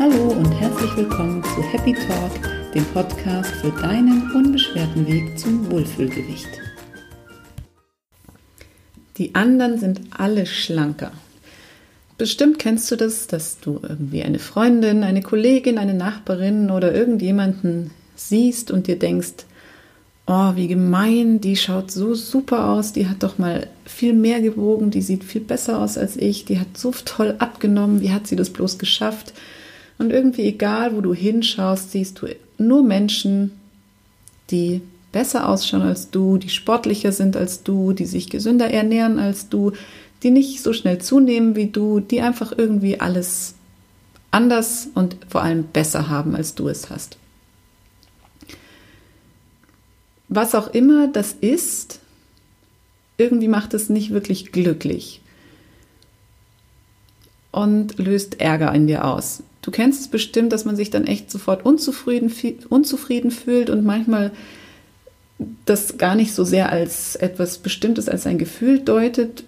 Hallo und herzlich willkommen zu Happy Talk, dem Podcast für deinen unbeschwerten Weg zum Wohlfühlgewicht. Die anderen sind alle schlanker. Bestimmt kennst du das, dass du irgendwie eine Freundin, eine Kollegin, eine Nachbarin oder irgendjemanden siehst und dir denkst, oh, wie gemein, die schaut so super aus, die hat doch mal viel mehr gewogen, die sieht viel besser aus als ich, die hat so toll abgenommen, wie hat sie das bloß geschafft? Und irgendwie egal, wo du hinschaust, siehst du nur Menschen, die besser ausschauen als du, die sportlicher sind als du, die sich gesünder ernähren als du, die nicht so schnell zunehmen wie du, die einfach irgendwie alles anders und vor allem besser haben, als du es hast. Was auch immer das ist, irgendwie macht es nicht wirklich glücklich und löst Ärger in dir aus. Du kennst es bestimmt, dass man sich dann echt sofort unzufrieden, unzufrieden fühlt und manchmal das gar nicht so sehr als etwas Bestimmtes, als ein Gefühl deutet,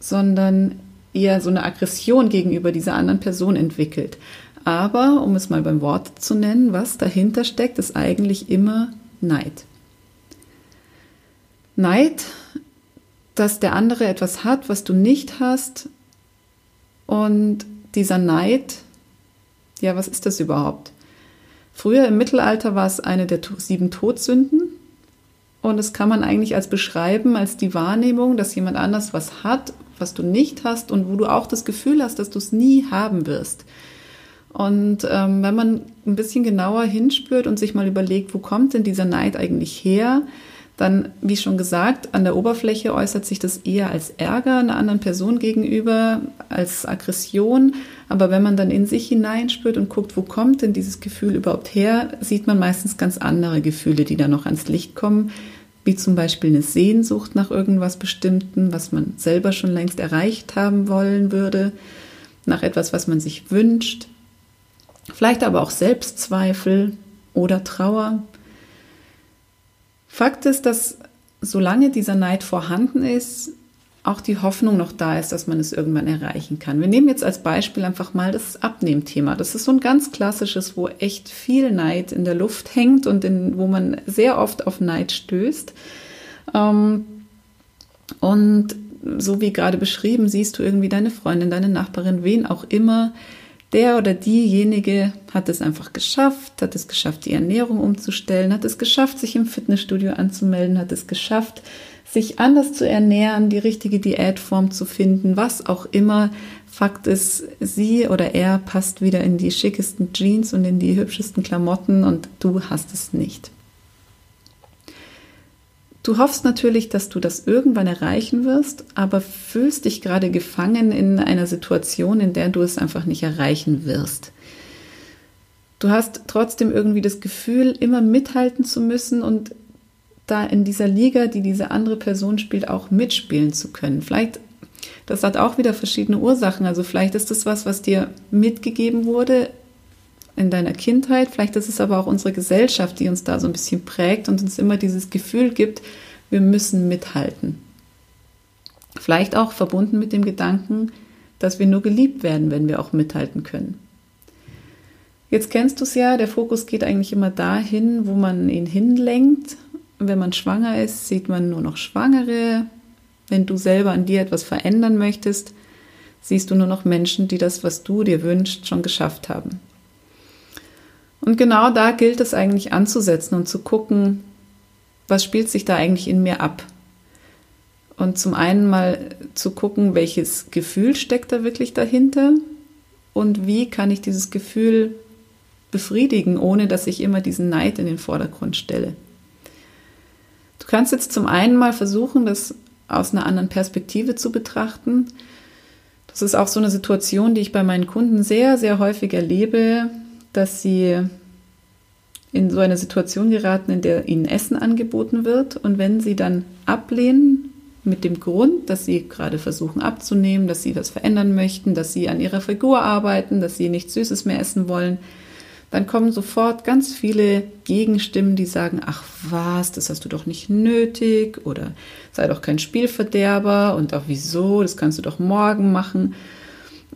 sondern eher so eine Aggression gegenüber dieser anderen Person entwickelt. Aber, um es mal beim Wort zu nennen, was dahinter steckt, ist eigentlich immer Neid. Neid, dass der andere etwas hat, was du nicht hast. Und dieser Neid ja, was ist das überhaupt? Früher im Mittelalter war es eine der sieben Todsünden. Und das kann man eigentlich als beschreiben, als die Wahrnehmung, dass jemand anders was hat, was du nicht hast und wo du auch das Gefühl hast, dass du es nie haben wirst. Und ähm, wenn man ein bisschen genauer hinspürt und sich mal überlegt, wo kommt denn dieser Neid eigentlich her, dann, wie schon gesagt, an der Oberfläche äußert sich das eher als Ärger einer anderen Person gegenüber, als Aggression. Aber wenn man dann in sich hineinspürt und guckt, wo kommt denn dieses Gefühl überhaupt her, sieht man meistens ganz andere Gefühle, die da noch ans Licht kommen, wie zum Beispiel eine Sehnsucht nach irgendwas Bestimmten, was man selber schon längst erreicht haben wollen würde, nach etwas, was man sich wünscht. Vielleicht aber auch Selbstzweifel oder Trauer Fakt ist, dass solange dieser Neid vorhanden ist, auch die Hoffnung noch da ist, dass man es irgendwann erreichen kann. Wir nehmen jetzt als Beispiel einfach mal das Abnehmthema. Das ist so ein ganz klassisches, wo echt viel Neid in der Luft hängt und in, wo man sehr oft auf Neid stößt. Ähm, und so wie gerade beschrieben, siehst du irgendwie deine Freundin, deine Nachbarin, wen auch immer, der oder diejenige hat es einfach geschafft, hat es geschafft, die Ernährung umzustellen, hat es geschafft, sich im Fitnessstudio anzumelden, hat es geschafft, sich anders zu ernähren, die richtige Diätform zu finden, was auch immer. Fakt ist, sie oder er passt wieder in die schickesten Jeans und in die hübschesten Klamotten und du hast es nicht. Du hoffst natürlich, dass du das irgendwann erreichen wirst, aber fühlst dich gerade gefangen in einer Situation, in der du es einfach nicht erreichen wirst. Du hast trotzdem irgendwie das Gefühl, immer mithalten zu müssen und da in dieser Liga, die diese andere Person spielt, auch mitspielen zu können. Vielleicht, das hat auch wieder verschiedene Ursachen. Also vielleicht ist das was, was dir mitgegeben wurde in deiner Kindheit. Vielleicht ist es aber auch unsere Gesellschaft, die uns da so ein bisschen prägt und uns immer dieses Gefühl gibt, wir müssen mithalten. Vielleicht auch verbunden mit dem Gedanken, dass wir nur geliebt werden, wenn wir auch mithalten können. Jetzt kennst du es ja, der Fokus geht eigentlich immer dahin, wo man ihn hinlenkt. Wenn man schwanger ist, sieht man nur noch Schwangere. Wenn du selber an dir etwas verändern möchtest, siehst du nur noch Menschen, die das, was du dir wünschst, schon geschafft haben. Und genau da gilt es eigentlich anzusetzen und zu gucken, was spielt sich da eigentlich in mir ab? Und zum einen mal zu gucken, welches Gefühl steckt da wirklich dahinter und wie kann ich dieses Gefühl befriedigen, ohne dass ich immer diesen Neid in den Vordergrund stelle. Du kannst jetzt zum einen mal versuchen, das aus einer anderen Perspektive zu betrachten. Das ist auch so eine Situation, die ich bei meinen Kunden sehr, sehr häufig erlebe, dass sie in so eine Situation geraten, in der ihnen Essen angeboten wird. Und wenn sie dann ablehnen, mit dem Grund, dass sie gerade versuchen abzunehmen, dass sie was verändern möchten, dass sie an ihrer Figur arbeiten, dass sie nichts Süßes mehr essen wollen, dann kommen sofort ganz viele Gegenstimmen, die sagen, ach was, das hast du doch nicht nötig oder sei doch kein Spielverderber und auch wieso, das kannst du doch morgen machen.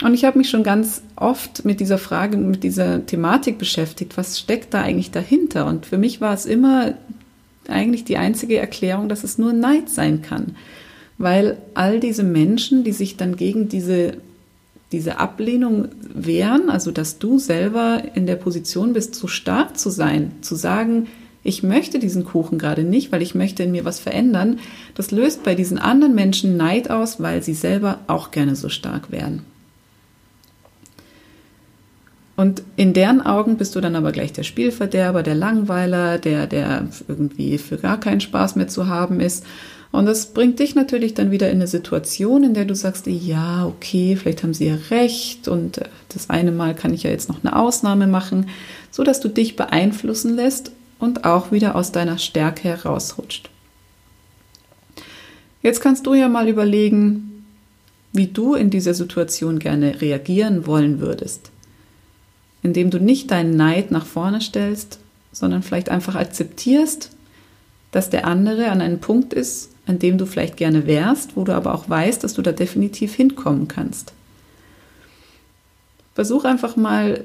Und ich habe mich schon ganz oft mit dieser Frage, mit dieser Thematik beschäftigt. Was steckt da eigentlich dahinter? Und für mich war es immer eigentlich die einzige Erklärung, dass es nur Neid sein kann. Weil all diese Menschen, die sich dann gegen diese, diese Ablehnung wehren, also dass du selber in der Position bist, so stark zu sein, zu sagen, ich möchte diesen Kuchen gerade nicht, weil ich möchte in mir was verändern, das löst bei diesen anderen Menschen Neid aus, weil sie selber auch gerne so stark wären. Und in deren Augen bist du dann aber gleich der Spielverderber, der Langweiler, der, der irgendwie für gar keinen Spaß mehr zu haben ist. Und das bringt dich natürlich dann wieder in eine Situation, in der du sagst, ja, okay, vielleicht haben sie ja recht und äh, das eine Mal kann ich ja jetzt noch eine Ausnahme machen, so dass du dich beeinflussen lässt und auch wieder aus deiner Stärke herausrutscht. Jetzt kannst du ja mal überlegen, wie du in dieser Situation gerne reagieren wollen würdest indem du nicht deinen Neid nach vorne stellst, sondern vielleicht einfach akzeptierst, dass der andere an einem Punkt ist, an dem du vielleicht gerne wärst, wo du aber auch weißt, dass du da definitiv hinkommen kannst. Versuch einfach mal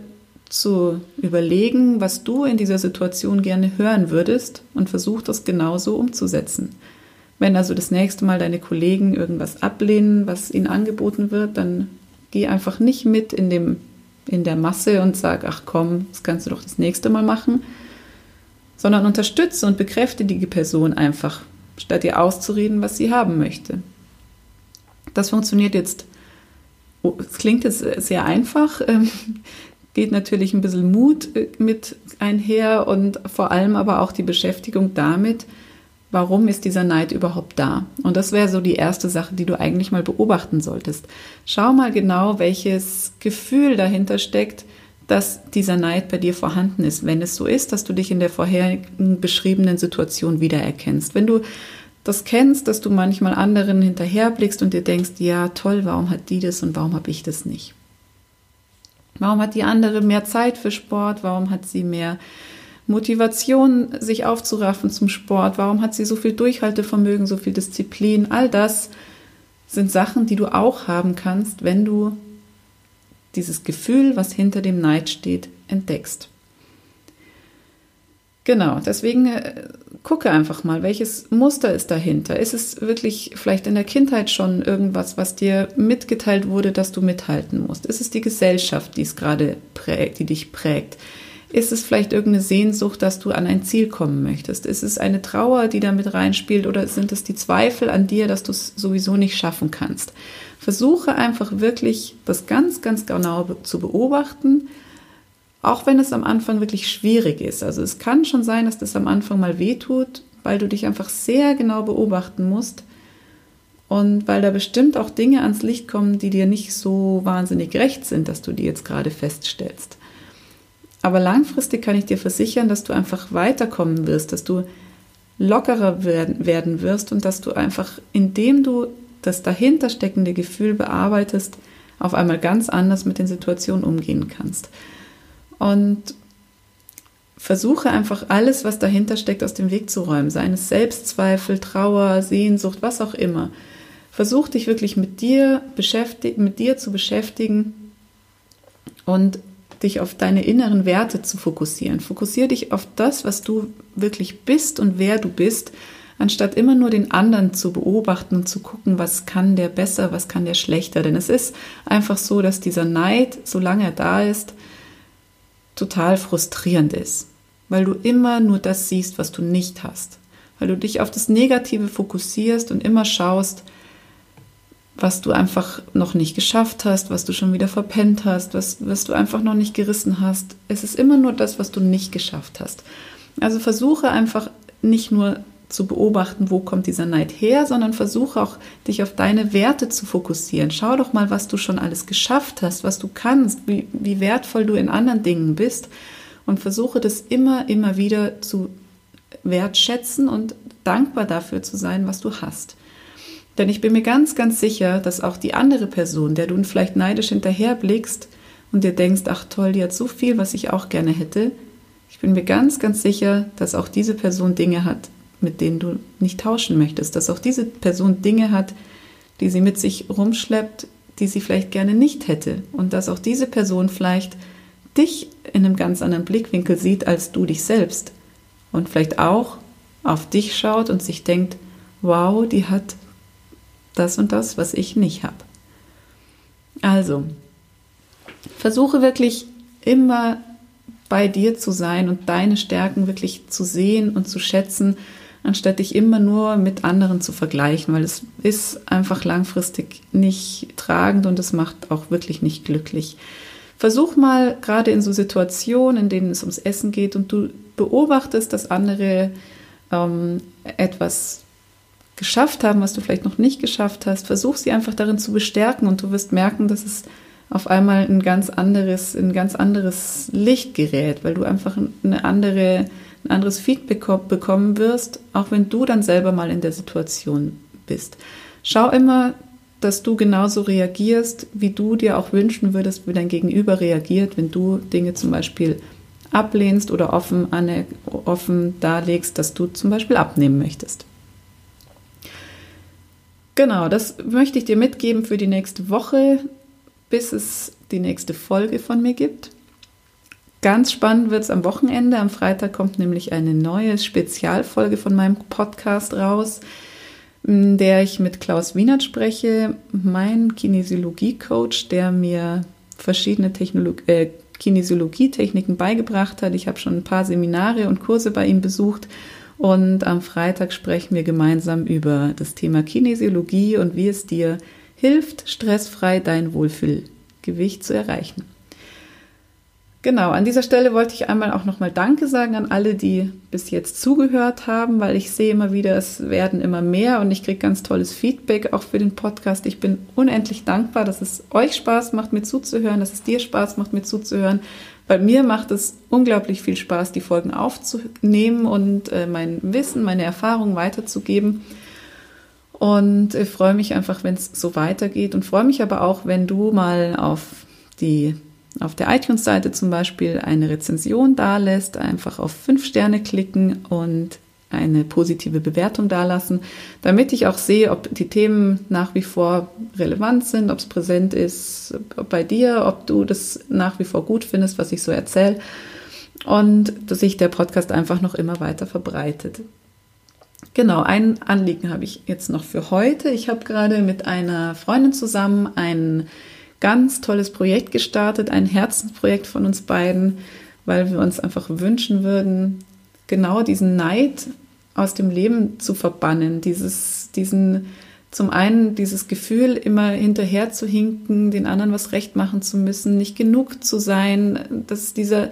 zu überlegen, was du in dieser Situation gerne hören würdest und versuch das genauso umzusetzen. Wenn also das nächste Mal deine Kollegen irgendwas ablehnen, was ihnen angeboten wird, dann geh einfach nicht mit in dem in der Masse und sag, ach komm, das kannst du doch das nächste Mal machen, sondern unterstütze und bekräftige die Person einfach, statt ihr auszureden, was sie haben möchte. Das funktioniert jetzt, oh, es klingt jetzt sehr einfach, ähm, geht natürlich ein bisschen Mut äh, mit einher und vor allem aber auch die Beschäftigung damit, warum ist dieser Neid überhaupt da? Und das wäre so die erste Sache, die du eigentlich mal beobachten solltest. Schau mal genau, welches Gefühl dahinter steckt, dass dieser Neid bei dir vorhanden ist, wenn es so ist, dass du dich in der vorherigen beschriebenen Situation wiedererkennst. Wenn du das kennst, dass du manchmal anderen hinterherblickst und dir denkst, ja toll, warum hat die das und warum habe ich das nicht? Warum hat die andere mehr Zeit für Sport? Warum hat sie mehr Motivation, sich aufzuraffen zum Sport? Warum hat sie so viel Durchhaltevermögen, so viel Disziplin? All das sind Sachen, die du auch haben kannst, wenn du dieses Gefühl, was hinter dem Neid steht, entdeckst. Genau, deswegen äh, gucke einfach mal, welches Muster ist dahinter. Ist es wirklich vielleicht in der Kindheit schon irgendwas, was dir mitgeteilt wurde, dass du mithalten musst? Ist es die Gesellschaft, die es gerade prägt, die dich prägt? Ist es vielleicht irgendeine Sehnsucht, dass du an ein Ziel kommen möchtest? Ist es eine Trauer, die da mit reinspielt oder sind es die Zweifel an dir, dass du es sowieso nicht schaffen kannst? Versuche einfach wirklich das ganz, ganz genau zu beobachten, auch wenn es am Anfang wirklich schwierig ist. Also es kann schon sein, dass das am Anfang mal wehtut, weil du dich einfach sehr genau beobachten musst und weil da bestimmt auch Dinge ans Licht kommen, die dir nicht so wahnsinnig recht sind, dass du die jetzt gerade feststellst. Aber langfristig kann ich dir versichern, dass du einfach weiterkommen wirst, dass du lockerer werden wirst und dass du einfach, indem du das dahinter steckende Gefühl bearbeitest, auf einmal ganz anders mit den Situationen umgehen kannst. Und versuche einfach alles, was dahinter steckt, aus dem Weg zu räumen. Seien es Selbstzweifel, Trauer, Sehnsucht, was auch immer. Versuch dich wirklich mit dir, mit dir zu beschäftigen und dich auf deine inneren Werte zu fokussieren. Fokussiere dich auf das, was du wirklich bist und wer du bist, anstatt immer nur den anderen zu beobachten und zu gucken, was kann der besser, was kann der schlechter. Denn es ist einfach so, dass dieser Neid, solange er da ist, total frustrierend ist, weil du immer nur das siehst, was du nicht hast, weil du dich auf das Negative fokussierst und immer schaust, was du einfach noch nicht geschafft hast, was du schon wieder verpennt hast, was, was du einfach noch nicht gerissen hast. Es ist immer nur das, was du nicht geschafft hast. Also versuche einfach nicht nur zu beobachten, wo kommt dieser Neid her, sondern versuche auch, dich auf deine Werte zu fokussieren. Schau doch mal, was du schon alles geschafft hast, was du kannst, wie, wie wertvoll du in anderen Dingen bist und versuche das immer, immer wieder zu wertschätzen und dankbar dafür zu sein, was du hast. Denn ich bin mir ganz, ganz sicher, dass auch die andere Person, der du vielleicht neidisch hinterherblickst und dir denkst, ach toll, die hat so viel, was ich auch gerne hätte, ich bin mir ganz, ganz sicher, dass auch diese Person Dinge hat, mit denen du nicht tauschen möchtest, dass auch diese Person Dinge hat, die sie mit sich rumschleppt, die sie vielleicht gerne nicht hätte. Und dass auch diese Person vielleicht dich in einem ganz anderen Blickwinkel sieht als du dich selbst. Und vielleicht auch auf dich schaut und sich denkt, wow, die hat das und das, was ich nicht habe. Also, versuche wirklich immer bei dir zu sein und deine Stärken wirklich zu sehen und zu schätzen, anstatt dich immer nur mit anderen zu vergleichen, weil es ist einfach langfristig nicht tragend und es macht auch wirklich nicht glücklich. Versuch mal gerade in so Situationen, in denen es ums Essen geht und du beobachtest, dass andere ähm, etwas geschafft haben, was du vielleicht noch nicht geschafft hast, versuch sie einfach darin zu bestärken und du wirst merken, dass es auf einmal ein ganz anderes, ein ganz anderes Licht gerät, weil du einfach eine andere, ein anderes Feedback bekommen wirst, auch wenn du dann selber mal in der Situation bist. Schau immer, dass du genauso reagierst, wie du dir auch wünschen würdest, wie dein Gegenüber reagiert, wenn du Dinge zum Beispiel ablehnst oder offen, offen darlegst, dass du zum Beispiel abnehmen möchtest. Genau, das möchte ich dir mitgeben für die nächste Woche, bis es die nächste Folge von mir gibt. Ganz spannend wird es am Wochenende. Am Freitag kommt nämlich eine neue Spezialfolge von meinem Podcast raus, in der ich mit Klaus Wienert spreche, mein Kinesiologie-Coach, der mir verschiedene Technolog äh, Kinesiologie-Techniken beigebracht hat. Ich habe schon ein paar Seminare und Kurse bei ihm besucht und am Freitag sprechen wir gemeinsam über das Thema Kinesiologie und wie es dir hilft, stressfrei dein Wohlfühlgewicht zu erreichen. Genau, an dieser Stelle wollte ich einmal auch nochmal Danke sagen an alle, die bis jetzt zugehört haben, weil ich sehe immer wieder, es werden immer mehr und ich kriege ganz tolles Feedback auch für den Podcast. Ich bin unendlich dankbar, dass es euch Spaß macht, mir zuzuhören, dass es dir Spaß macht, mir zuzuhören bei mir macht es unglaublich viel Spaß, die Folgen aufzunehmen und äh, mein Wissen, meine Erfahrungen weiterzugeben. Und ich freue mich einfach, wenn es so weitergeht und freue mich aber auch, wenn du mal auf die auf der iTunes-Seite zum Beispiel eine Rezension dalässt, einfach auf fünf Sterne klicken und eine positive Bewertung dalassen, damit ich auch sehe, ob die Themen nach wie vor relevant sind, ob es präsent ist bei dir, ob du das nach wie vor gut findest, was ich so erzähle und dass sich der Podcast einfach noch immer weiter verbreitet. Genau, ein Anliegen habe ich jetzt noch für heute. Ich habe gerade mit einer Freundin zusammen ein ganz tolles Projekt gestartet, ein Herzensprojekt von uns beiden, weil wir uns einfach wünschen würden, genau diesen Neid aus dem Leben zu verbannen, dieses, diesen, zum einen dieses Gefühl, immer hinterher zu hinken, den anderen was recht machen zu müssen, nicht genug zu sein, dass dieser,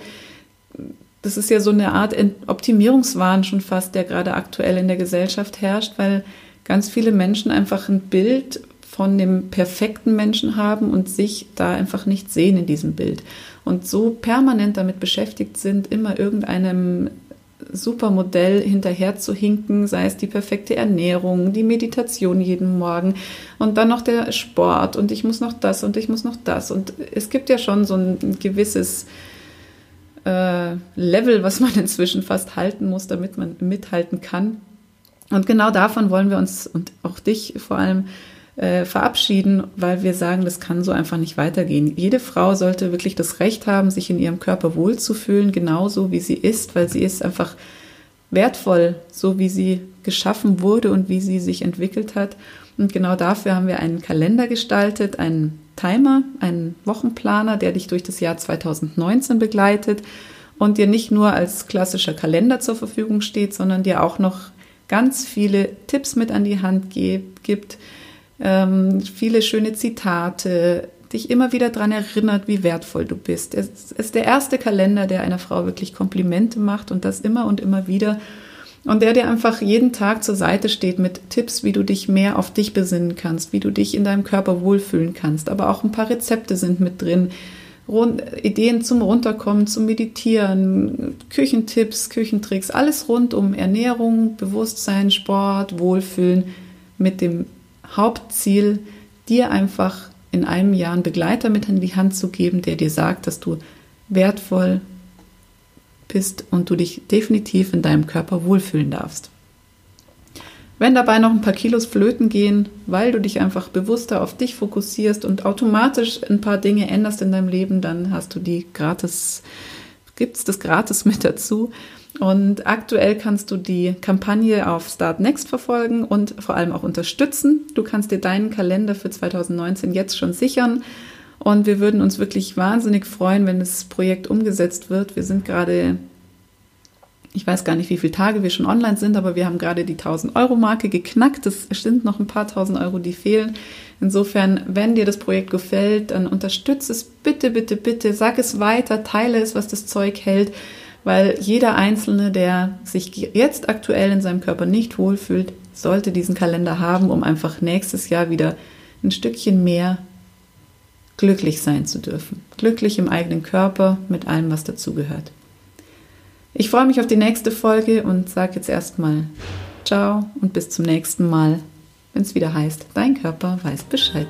das ist ja so eine Art Optimierungswahn schon fast, der gerade aktuell in der Gesellschaft herrscht, weil ganz viele Menschen einfach ein Bild von dem perfekten Menschen haben und sich da einfach nicht sehen in diesem Bild. Und so permanent damit beschäftigt sind, immer irgendeinem super Modell hinterher zu hinken, sei es die perfekte Ernährung, die Meditation jeden Morgen und dann noch der Sport und ich muss noch das und ich muss noch das. Und es gibt ja schon so ein gewisses äh, Level, was man inzwischen fast halten muss, damit man mithalten kann. Und genau davon wollen wir uns und auch dich vor allem äh, verabschieden, weil wir sagen, das kann so einfach nicht weitergehen. Jede Frau sollte wirklich das Recht haben, sich in ihrem Körper wohlzufühlen, genauso wie sie ist, weil sie ist einfach wertvoll, so wie sie geschaffen wurde und wie sie sich entwickelt hat. Und genau dafür haben wir einen Kalender gestaltet, einen Timer, einen Wochenplaner, der dich durch das Jahr 2019 begleitet und dir nicht nur als klassischer Kalender zur Verfügung steht, sondern dir auch noch ganz viele Tipps mit an die Hand gibt, ähm, viele schöne Zitate, dich immer wieder daran erinnert, wie wertvoll du bist. Es ist der erste Kalender, der einer Frau wirklich Komplimente macht und das immer und immer wieder. Und der dir einfach jeden Tag zur Seite steht mit Tipps, wie du dich mehr auf dich besinnen kannst, wie du dich in deinem Körper wohlfühlen kannst. Aber auch ein paar Rezepte sind mit drin. Ideen zum Runterkommen, zum Meditieren, Küchentipps, Küchentricks, alles rund um Ernährung, Bewusstsein, Sport, Wohlfühlen mit dem Hauptziel, dir einfach in einem Jahr einen Begleiter mit in die Hand zu geben, der dir sagt, dass du wertvoll bist und du dich definitiv in deinem Körper wohlfühlen darfst. Wenn dabei noch ein paar Kilos flöten gehen, weil du dich einfach bewusster auf dich fokussierst und automatisch ein paar Dinge änderst in deinem Leben, dann hast du die gratis, gibt es das gratis mit dazu. Und aktuell kannst du die Kampagne auf Start Next verfolgen und vor allem auch unterstützen. Du kannst dir deinen Kalender für 2019 jetzt schon sichern. Und wir würden uns wirklich wahnsinnig freuen, wenn das Projekt umgesetzt wird. Wir sind gerade ich weiß gar nicht, wie viele Tage wir schon online sind, aber wir haben gerade die 1000 Euro Marke geknackt. Es sind noch ein paar tausend Euro, die fehlen. Insofern, wenn dir das Projekt gefällt, dann unterstütze es bitte, bitte, bitte. Sag es weiter, teile es, was das Zeug hält, weil jeder Einzelne, der sich jetzt aktuell in seinem Körper nicht wohlfühlt, sollte diesen Kalender haben, um einfach nächstes Jahr wieder ein Stückchen mehr glücklich sein zu dürfen. Glücklich im eigenen Körper mit allem, was dazugehört. Ich freue mich auf die nächste Folge und sage jetzt erstmal Ciao und bis zum nächsten Mal, wenn es wieder heißt, dein Körper weiß Bescheid.